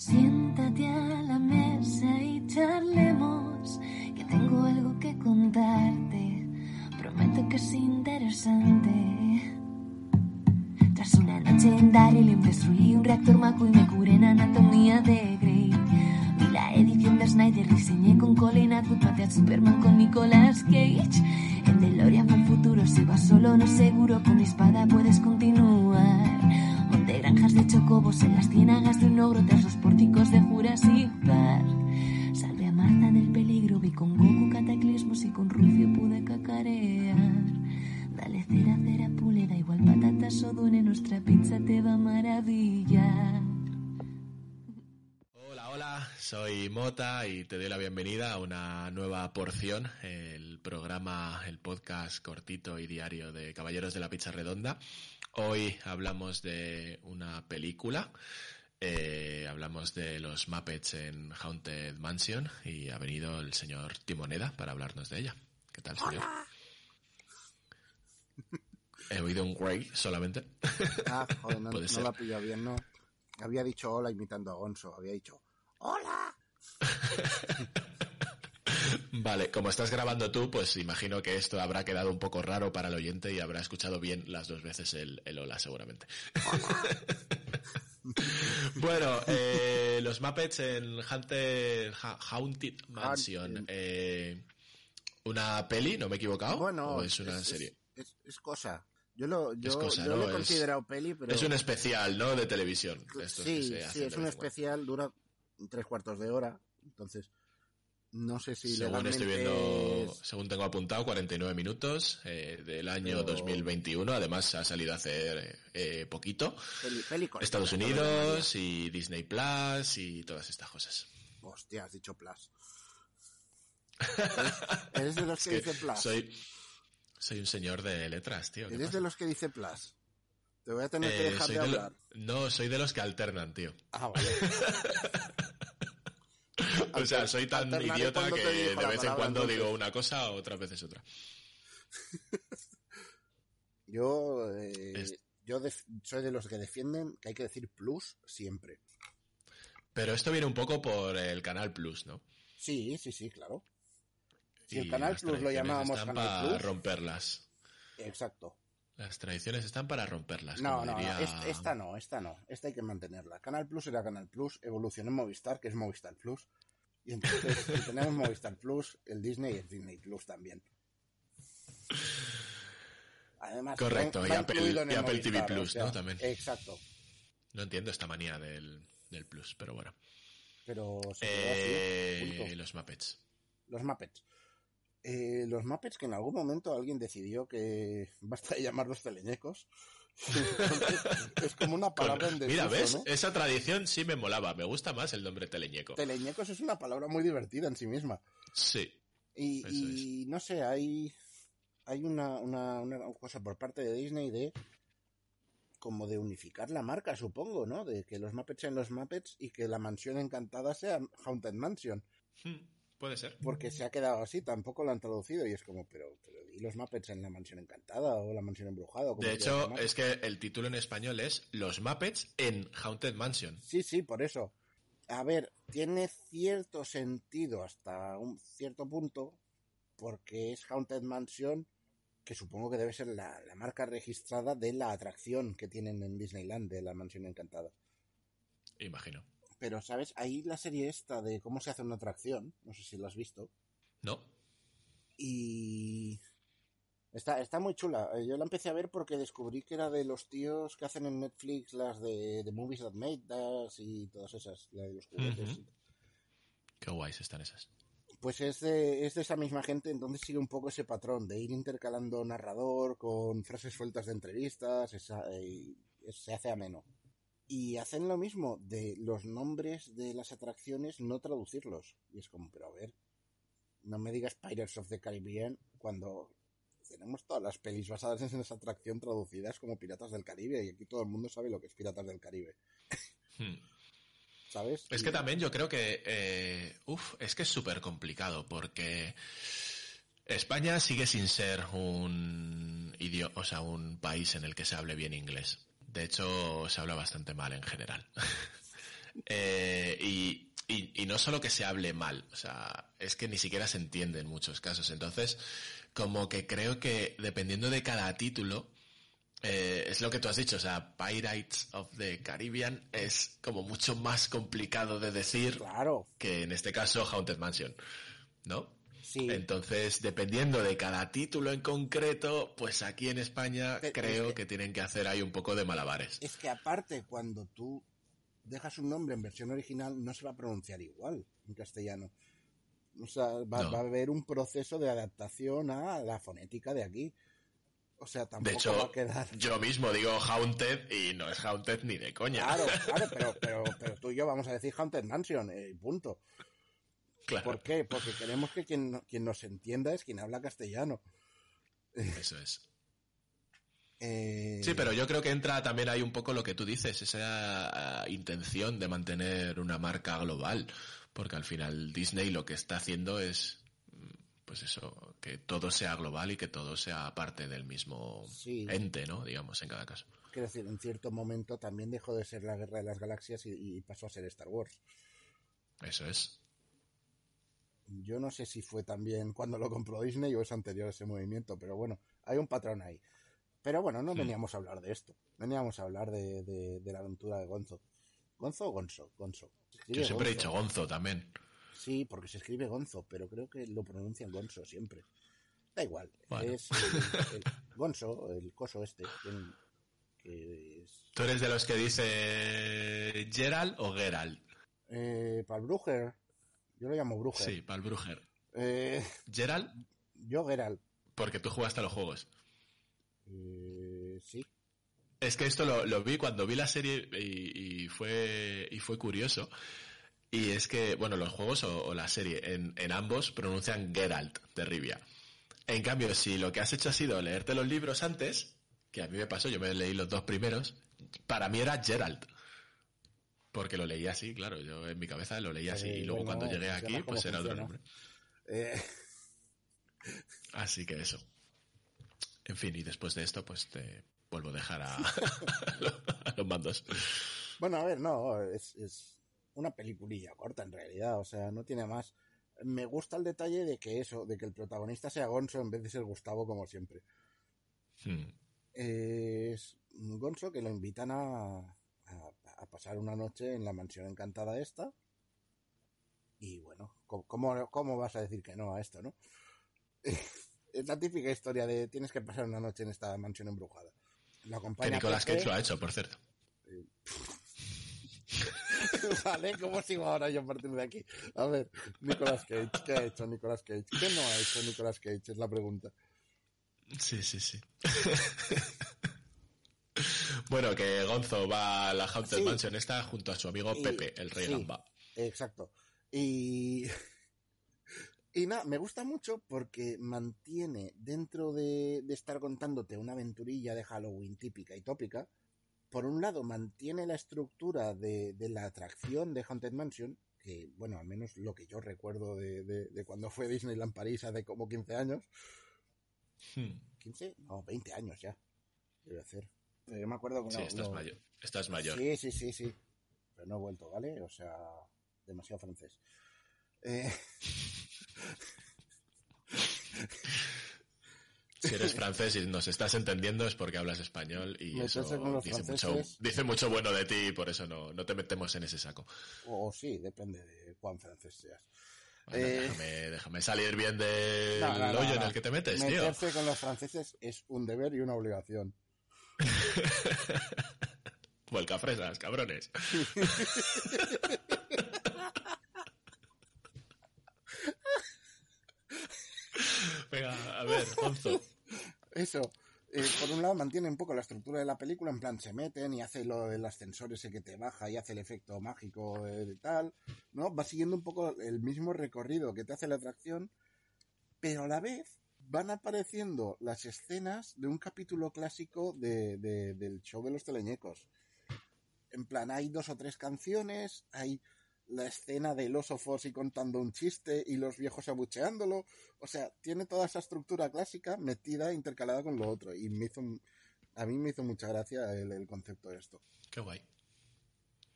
Siéntate a la mesa y charlemos, que tengo algo que contarte. Prometo que es interesante. Tras una noche en Daryl destruí un reactor Maco y me curé en anatomía de Grey. Vi la edición de Snyder, diseñé con Colin Atwood, maté a Superman con Nicolas Cage. En DeLorean fue el futuro, si vas solo no seguro, con mi espada puedes continuar. Chocobos en las ciénagas de un ogro tras los pórticos de Jurassic Park. Salvé a Marta del peligro, vi con Goku cataclismos y con Rufio pude cacarear. Dale cera, cera, pule, da igual patatas o dune, nuestra pizza te va a maravillar. Soy Mota y te doy la bienvenida a una nueva porción, el programa, el podcast cortito y diario de Caballeros de la Pizza Redonda. Hoy hablamos de una película, eh, hablamos de los Muppets en Haunted Mansion y ha venido el señor Timoneda para hablarnos de ella. ¿Qué tal, señor? He oído un güey solamente. Ah, joder, no, la pillado bien, no. Había dicho hola imitando a Gonzo, había dicho hola. Vale, como estás grabando tú, pues imagino que esto habrá quedado un poco raro para el oyente y habrá escuchado bien las dos veces el, el hola, seguramente. bueno, eh, los Muppets en Haunted, Ha- Haunted Mansion. Eh, ¿Una peli? ¿No me he equivocado? Bueno, ¿O es una serie? Es, es cosa. Yo lo, yo, cosa, yo ¿no? lo he considerado peli, pero Es un especial, ¿no? De televisión. que sí, se sí, es un especial, dura tres cuartos de hora, entonces no sé si Según estoy viendo, es- según tengo apuntado, 49 minutos eh, del año Pero- 2021. Además, ha salido hace eh, poquito. peli, peli corta, Estados Unidos y Disney Plus y todas estas cosas. Hostia, has dicho plus. ¿Eres, de los que, Es que dice plus? soy, soy un señor de letras, tío. ¿qué ¿Eres pasa? de los que dice plus? Te voy a tener que Eh, dejar de lo- hablar. No, soy de los que alternan, tío. Ah, vale. O sea, soy tan idiota que de vez en cuando entonces. digo una cosa, otras veces otra. Yo, eh, Es- yo def- soy de los que defienden que hay que decir plus siempre. Pero esto viene un poco por el Canal Plus, ¿no? Sí, sí, sí, claro. Si Y el Canal Plus lo llamábamos están Canal para Plus, romperlas. exacto. Las tradiciones están para romperlas. No, como no, no, diría- esta no, esta no, esta hay que mantenerla. Canal Plus era Canal Plus, evolucionó en Movistar, que es Movistar Plus. Y entonces, si tenemos Movistar Plus, el Disney es Disney Plus también. Además, Correcto, va- y Apple- y el Apple TV Plus, ¿no? También. Exacto. No entiendo esta manía del, del Plus, pero bueno. Pero se así, Eh, punto. los Muppets. Los Muppets. Eh, los Muppets que en algún momento alguien decidió que basta de llamarlos teleñecos. Es como una palabra en Mira, desuso, ¿ves? ¿no? Esa tradición sí me molaba. Me gusta más el nombre teleñeco. Teleñecos es una palabra muy divertida en sí misma. Sí. Y no sé, hay, hay una, una, una cosa por parte de Disney de como de unificar la marca, supongo, ¿no? De que los Muppets sean los Muppets y que la mansión encantada sea Haunted Mansion. Hmm, Puede ser. Porque se ha quedado así, tampoco lo han traducido y es como, pero, pero ¿y los Muppets en la mansión encantada o la mansión embrujada? o De hecho, es que el título en español es Los Muppets en Haunted Mansion. Sí, sí, por eso. A ver, tiene cierto sentido hasta un cierto punto, porque es Haunted Mansion, que supongo que debe ser la, la marca registrada de la atracción que tienen en Disneyland, de la mansión encantada. Imagino. Pero, ¿sabes? Ahí la serie esta de cómo se hace una atracción, no sé si lo has visto, ¿No? y está, está muy chula. Eh, Yo la empecé a ver porque descubrí que era de los tíos que hacen en Netflix las de, de Movies That Made Us y todas esas, la de los juguetes. Qué guays están esas. Pues es de, es de esa misma gente, entonces sigue un poco ese patrón de ir intercalando narrador con frases sueltas de entrevistas, esa- y se hace ameno. Y hacen lo mismo de los nombres de las atracciones no traducirlos. Y es como, pero a ver, no me digas Pirates of the Caribbean cuando tenemos todas las pelis basadas en esa atracción traducidas como Piratas del Caribe y aquí todo el mundo sabe lo que es Piratas del Caribe. Hmm. ¿Sabes? Es que también yo creo que, eh, uf, es que es súper complicado porque España sigue sin ser un idioma, o sea, un país en el que se hable bien inglés. De hecho, se habla bastante mal en general. Eh, y, y- y no solo que se hable mal, o sea, es que ni siquiera se entiende en muchos casos. Entonces, como que creo que dependiendo de cada título, eh, es lo que tú has dicho, o sea, Pirates of the Caribbean es como mucho más complicado de decir Claro, que en este caso Haunted Mansion, ¿no? Sí. Entonces, dependiendo de cada título en concreto, pues aquí en España Pero creo es que- que tienen que hacer ahí un poco de malabares. Es que aparte, cuando tú dejas un nombre en versión original, no se va a pronunciar igual en castellano. O sea, va, No. va a haber un proceso de adaptación a la fonética de aquí. O sea, De tampoco va hecho, a quedar... yo mismo digo Haunted y no es Haunted ni de coña. Claro, claro, pero, pero, pero tú y yo vamos a decir Haunted Mansion, eh, punto. Claro, ¿Por qué? Porque queremos que quien, quien nos entienda es quien habla castellano. eso es. Eh, Sí, pero yo creo que entra también ahí un poco lo que tú dices, esa eh, intención de mantener una marca global, porque al final Disney lo que está haciendo es, mm, pues eso, que todo sea global y que todo sea parte del mismo Sí. ente, ¿no? Digamos, en cada caso. Quiero decir, en cierto momento también dejó de ser la Guerra de las Galaxias y, y pasó a ser Star Wars. Eso es. Yo no sé si fue también cuando lo compró Disney o es anterior a ese movimiento, pero bueno, hay un patrón ahí. Pero bueno, no veníamos a hablar de esto. Veníamos a hablar de, de- de la aventura de Gonzo. ¿Gonzo o Gonzo? Gonzo. Yo siempre he dicho Gonzo también. Sí, porque se escribe Gonzo, pero creo que lo pronuncian Gonzo siempre. Da igual. Bueno. Es el, el Gonzo, el coso este, que es... ¿Tú eres de los que dice Gerald o Gerald? Eh, para el Bruger. Yo lo llamo Bruger. Sí, para el Bruger. Eh, Gerald, yo Geralt. porque tú jugaste a los juegos. Eh, sí. Es que esto lo, lo vi cuando vi la serie y, y fue y fue curioso. Y es que, bueno, los juegos o, o la serie, en, en ambos pronuncian Geralt de Rivia. En cambio, si lo que has hecho ha sido leerte los libros antes, que a mí me pasó, yo me leí los dos primeros, para mí era Geralt. Porque lo leía así, claro, yo en mi cabeza lo leía así. Eh, y luego bueno, cuando llegué aquí, pues era otro nombre. Eh, Así que eso. En fin, y después de esto, pues te vuelvo a dejar a, a los mandos. bueno, a ver, no, es, es una peliculilla corta en realidad, o sea, no tiene más. Me gusta el detalle de que eso, de que el protagonista sea Gonzo en vez de ser Gustavo como siempre. Hmm. Es Gonzo que lo invitan a, a, a pasar una noche en la mansión encantada esta. Y bueno, ¿cómo- ¿cómo, ¿cómo vas a decir que no a esto, no? Es la típica historia de tienes que pasar una noche en esta mansión embrujada. Lo Que acompaña Nicolas Pepe. Cage lo ha hecho, por cierto. vale, ¿cómo sigo ahora yo a partir de aquí? A ver, Nicolas Cage, ¿qué ha hecho Nicolas Cage? ¿Qué no ha hecho Nicolas Cage? Es la pregunta. Sí, sí, sí. bueno, que Gonzo va a la Haunted Sí. Mansion esta junto a su amigo Y- Pepe, el rey sí, Gamba. Exacto. Y, y nada, me gusta mucho porque mantiene, dentro de, de estar contándote una aventurilla de Halloween típica y tópica, por un lado mantiene la estructura de, de la atracción de Haunted Mansion, que bueno, al menos lo que yo recuerdo de, de- de cuando fue Disneyland París hace como 15 años, Hmm. ¿15? No, 20 años ya, debe hacer. Pero yo me acuerdo que Sí, estás no- mayor. Estás mayor. Sí, sí, sí, sí. Pero no he vuelto, ¿vale? O sea, demasiado francés. Eh, Si eres francés y nos estás entendiendo es porque hablas español y Meterse eso dice mucho, dice mucho bueno de ti y por eso no, no te metemos en ese saco. o, o sí, depende de cuán francés seas. Bueno, Eh, déjame, déjame salir bien del No, no, no, hoyo en el que te metes, tío. Meterse con los franceses es un deber y una obligación. Vuelca fresas, cabrones. Venga, a ver, Gonzo. Eso. eh, por un lado mantiene un poco la estructura de la película, en plan se meten y hace lo del ascensor ese que te baja y hace el efecto mágico de tal, ¿no? Va siguiendo un poco el mismo recorrido que te hace la atracción, pero a la vez van apareciendo las escenas de un capítulo clásico de, de- del show de los teleñecos. En plan, hay dos o tres canciones, hay la escena del oso Fossi contando un chiste y los viejos abucheándolo. O sea, tiene toda esa estructura clásica metida, intercalada con lo otro. Y me hizo, a mí me hizo mucha gracia el, el concepto de esto. Qué guay.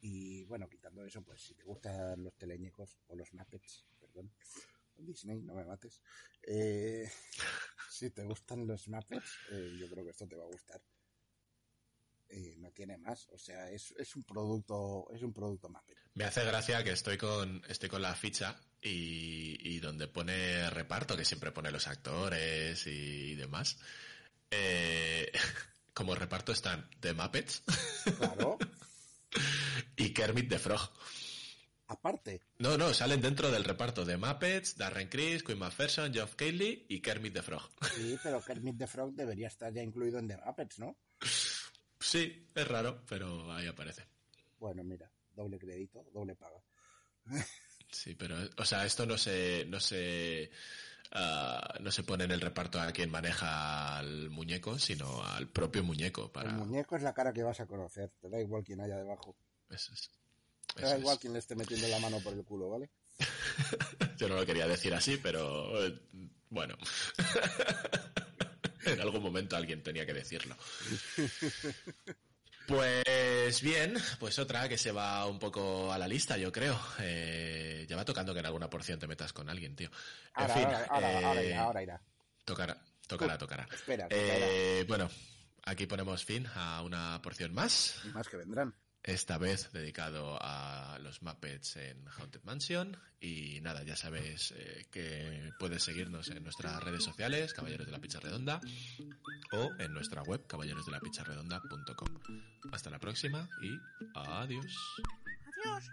Y bueno, quitando eso, pues si te gustan los teleñecos o los Muppets, perdón, Disney, no me mates. Eh, si te gustan los Muppets, eh, yo creo que esto te va a gustar. Eh, no tiene más, o sea, es, es un producto, es un producto Muppet. Me hace gracia que estoy con, estoy con la ficha y, y donde pone reparto, que siempre pone los actores y demás. como reparto están The Muppets Claro, y Kermit the Frog. Aparte, No, no, salen dentro del reparto de Muppets, Darren Criss, Quinn McPherson, Geoff Keighley y Kermit the Frog. sí, pero Kermit the Frog debería estar ya incluido en The Muppets, ¿no? Sí, es raro, pero ahí aparece. Bueno, mira, doble crédito, doble paga. Sí, pero, o sea, esto no se, no se, ah, no se pone en el reparto a quien maneja al muñeco, sino al propio muñeco para. El muñeco es la cara que vas a conocer, te da igual quién haya debajo. Eso es. Eso da es. igual quién le esté metiendo la mano por el culo, ¿vale? Yo no lo quería decir así, pero bueno. en algún momento alguien tenía que decirlo. Pues bien, pues otra que se va un poco a la lista, yo creo. Eh, ya va tocando que en alguna porción te metas con alguien, tío. En Ahora, fin, ahora, ahora, ahora eh, irá, ahora irá. tocará, tocará, tocará. Espera. Eh, bueno, aquí ponemos fin a una porción más. Y más que vendrán esta vez dedicado a los Muppets en Haunted Mansion. Y nada, ya sabéis eh, que puedes seguirnos en nuestras redes sociales, Caballeros de la Pizza Redonda, o en nuestra web, caballerosdelapicharredonda.com. Hasta la próxima y adiós. Adiós.